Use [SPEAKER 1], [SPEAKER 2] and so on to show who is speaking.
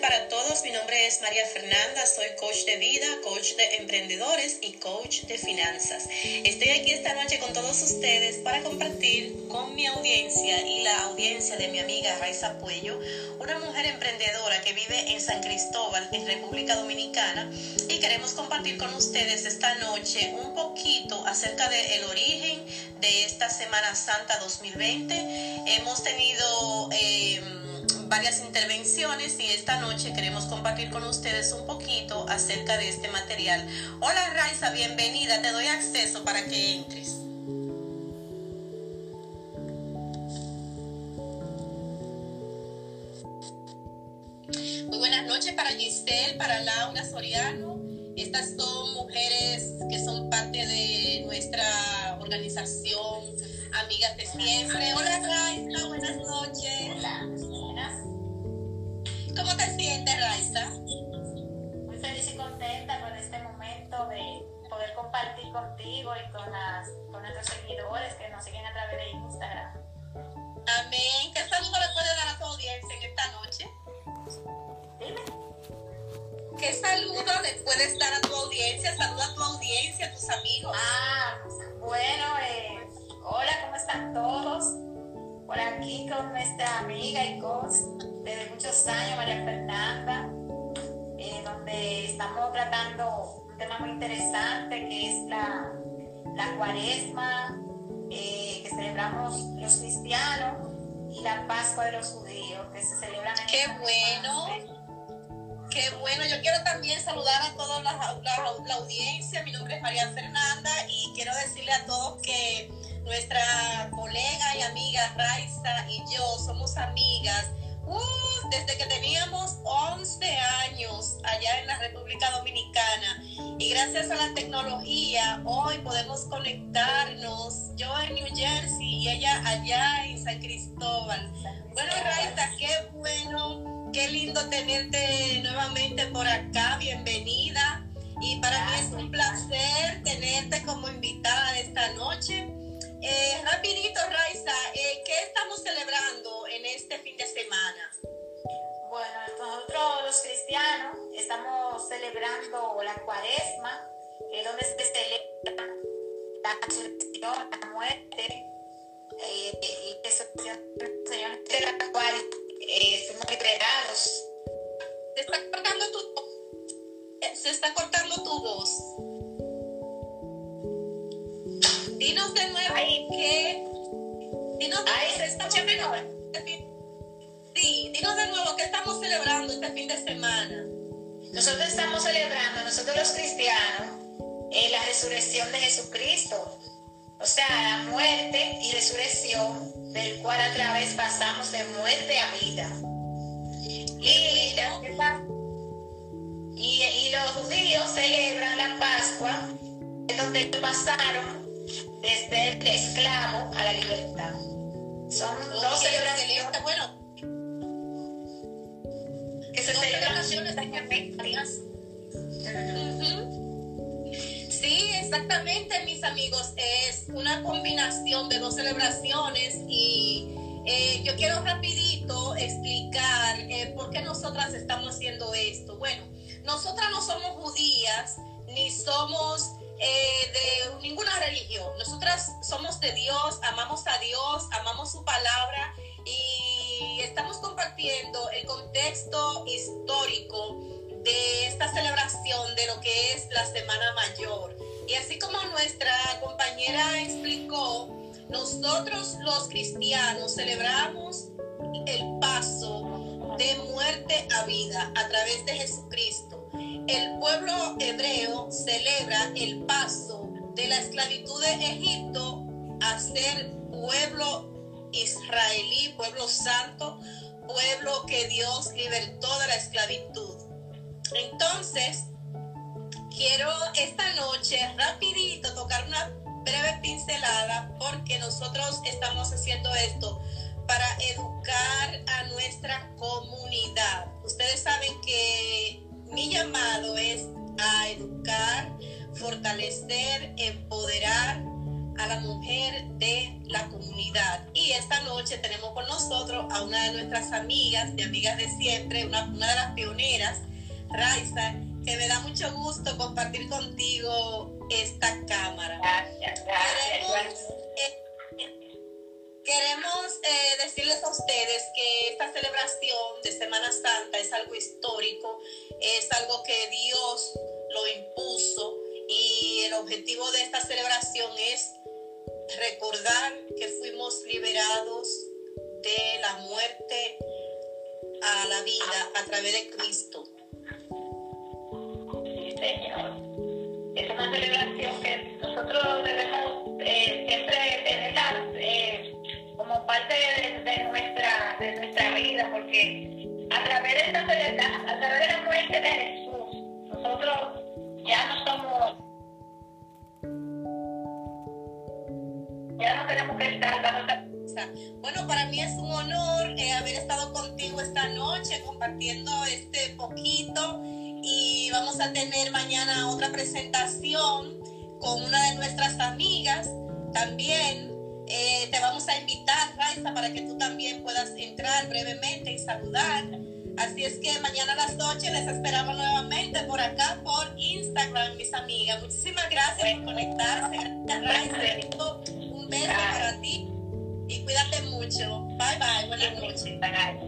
[SPEAKER 1] para todos. Mi nombre es María Fernanda, soy coach de vida, coach de emprendedores y coach de finanzas. Estoy aquí esta noche con todos ustedes para compartir con mi audiencia y la audiencia de mi amiga Raiza Puello, una mujer emprendedora que vive en San Cristóbal, en República Dominicana, y queremos compartir con ustedes esta noche un poquito acerca del origen de esta Semana Santa 2020. Hemos tenido... Eh, varias intervenciones y esta noche queremos compartir con ustedes un poquito acerca de este material. Hola Raiza, bienvenida, te doy acceso para que entres. Muy buenas noches para Giselle, para Laura Soriano. Estas son mujeres que son parte de nuestra organización Amigas de Siempre. Hola Raiza, buenas noches. Hola. ¿Cómo te sientes, Raiza?
[SPEAKER 2] Muy feliz y contenta con este momento de poder compartir contigo y con, las, con nuestros seguidores que nos siguen a través de Instagram.
[SPEAKER 1] Amén. ¿Qué saludo le puede dar a tu audiencia en esta noche?
[SPEAKER 2] Dime.
[SPEAKER 1] ¿Qué saludo le puedes dar a tu audiencia? Saluda a tu audiencia, a tus amigos.
[SPEAKER 2] Ah, bueno, eh, hola, ¿cómo están todos? Por aquí con nuestra amiga y coach desde muchos años, María Fernanda, eh, donde estamos tratando un tema muy interesante que es la, la cuaresma eh, que celebramos los cristianos y la Pascua de los judíos que se celebran en
[SPEAKER 1] Qué bueno. Qué bueno, yo quiero también saludar a toda la, la, audiencia. Mi nombre es María Fernanda y quiero decirle a todos que nuestra colega y amiga Raiza y yo somos amigas desde que teníamos 11 años allá en la República Dominicana. Y gracias a la tecnología, hoy podemos conectarnos. Yo en New Jersey y ella allá en San Cristóbal. Bueno, Raiza, qué bueno, qué lindo tenerte nuevamente por acá. Bienvenida. Y para mí es un placer tenerte como invitada esta noche. Eh, rapidito, Raiza, eh, ¿qué estamos celebrando en este fin de semana?
[SPEAKER 2] Celebrando la cuaresma, que es donde se celebra la resurrección, la muerte eh, y resurrección del Señor, de la cual eh, fuimos liberados.
[SPEAKER 1] Se está cortando tu, se está cortando tu voz. Dinos de nuevo qué. Dinos de
[SPEAKER 2] Ahí se escucha mejor.
[SPEAKER 1] Sí, dinos de nuevo qué estamos celebrando este fin de semana.
[SPEAKER 2] Nosotros estamos celebrando, nosotros los cristianos, eh, la resurrección de Jesucristo. O sea, la muerte y resurrección del cual a través pasamos de muerte a vida. Y, y, y los judíos celebran la Pascua, donde pasaron desde el esclavo a la libertad. Son dos celebraciones.
[SPEAKER 1] Sí, exactamente, mis amigos. Es una combinación de dos celebraciones y eh, yo quiero rapidito explicar eh, por qué nosotras estamos haciendo esto. Bueno, nosotras no somos judías ni somos eh, de ninguna religión. Nosotras somos de Dios, amamos a Dios, amamos su palabra y estamos compartiendo el contexto histórico de esta celebración de lo que es la Semana Mayor. Y así como nuestra compañera explicó, nosotros los cristianos celebramos el paso de muerte a vida a través de Jesucristo el pueblo hebreo celebra el paso de la esclavitud de Egipto a ser pueblo israelí, pueblo santo, pueblo que Dios libertó de la esclavitud. Entonces, quiero esta noche rapidito tocar una breve pincelada porque nosotros estamos haciendo esto para educar a nuestra comunidad. Ustedes saben que mi llamado es a educar, fortalecer, empoderar la mujer de la comunidad. Y esta noche tenemos con nosotros a una de nuestras amigas, de amigas de siempre, una, una de las pioneras, Raiza, que me da mucho gusto compartir contigo esta cámara.
[SPEAKER 2] Gracias, gracias.
[SPEAKER 1] Queremos, eh, decirles a ustedes que esta celebración de Semana Santa es algo histórico, es algo que Dios lo impuso y el objetivo de esta celebración es recordar que fuimos liberados de la muerte a la vida a través de Cristo.
[SPEAKER 2] Sí, Señor. Es una celebración que nosotros debemos eh, siempre tenerla eh, como parte de, nuestra, de nuestra vida, porque a través de esta a través de la muerte de Jesús, nosotros ya no
[SPEAKER 1] bueno, para mí es un honor eh, haber estado contigo esta noche compartiendo este poquito y vamos a tener mañana otra presentación con una de nuestras amigas también. Eh, te vamos a invitar, Raiza, para que tú también puedas entrar brevemente y saludar. Así es que mañana a las 8 les esperamos nuevamente por acá, por Instagram, mis amigas. Muchísimas gracias por conectarse. Gracias, Un beso para ti y cuídate mucho. Bye bye. Buenas noches.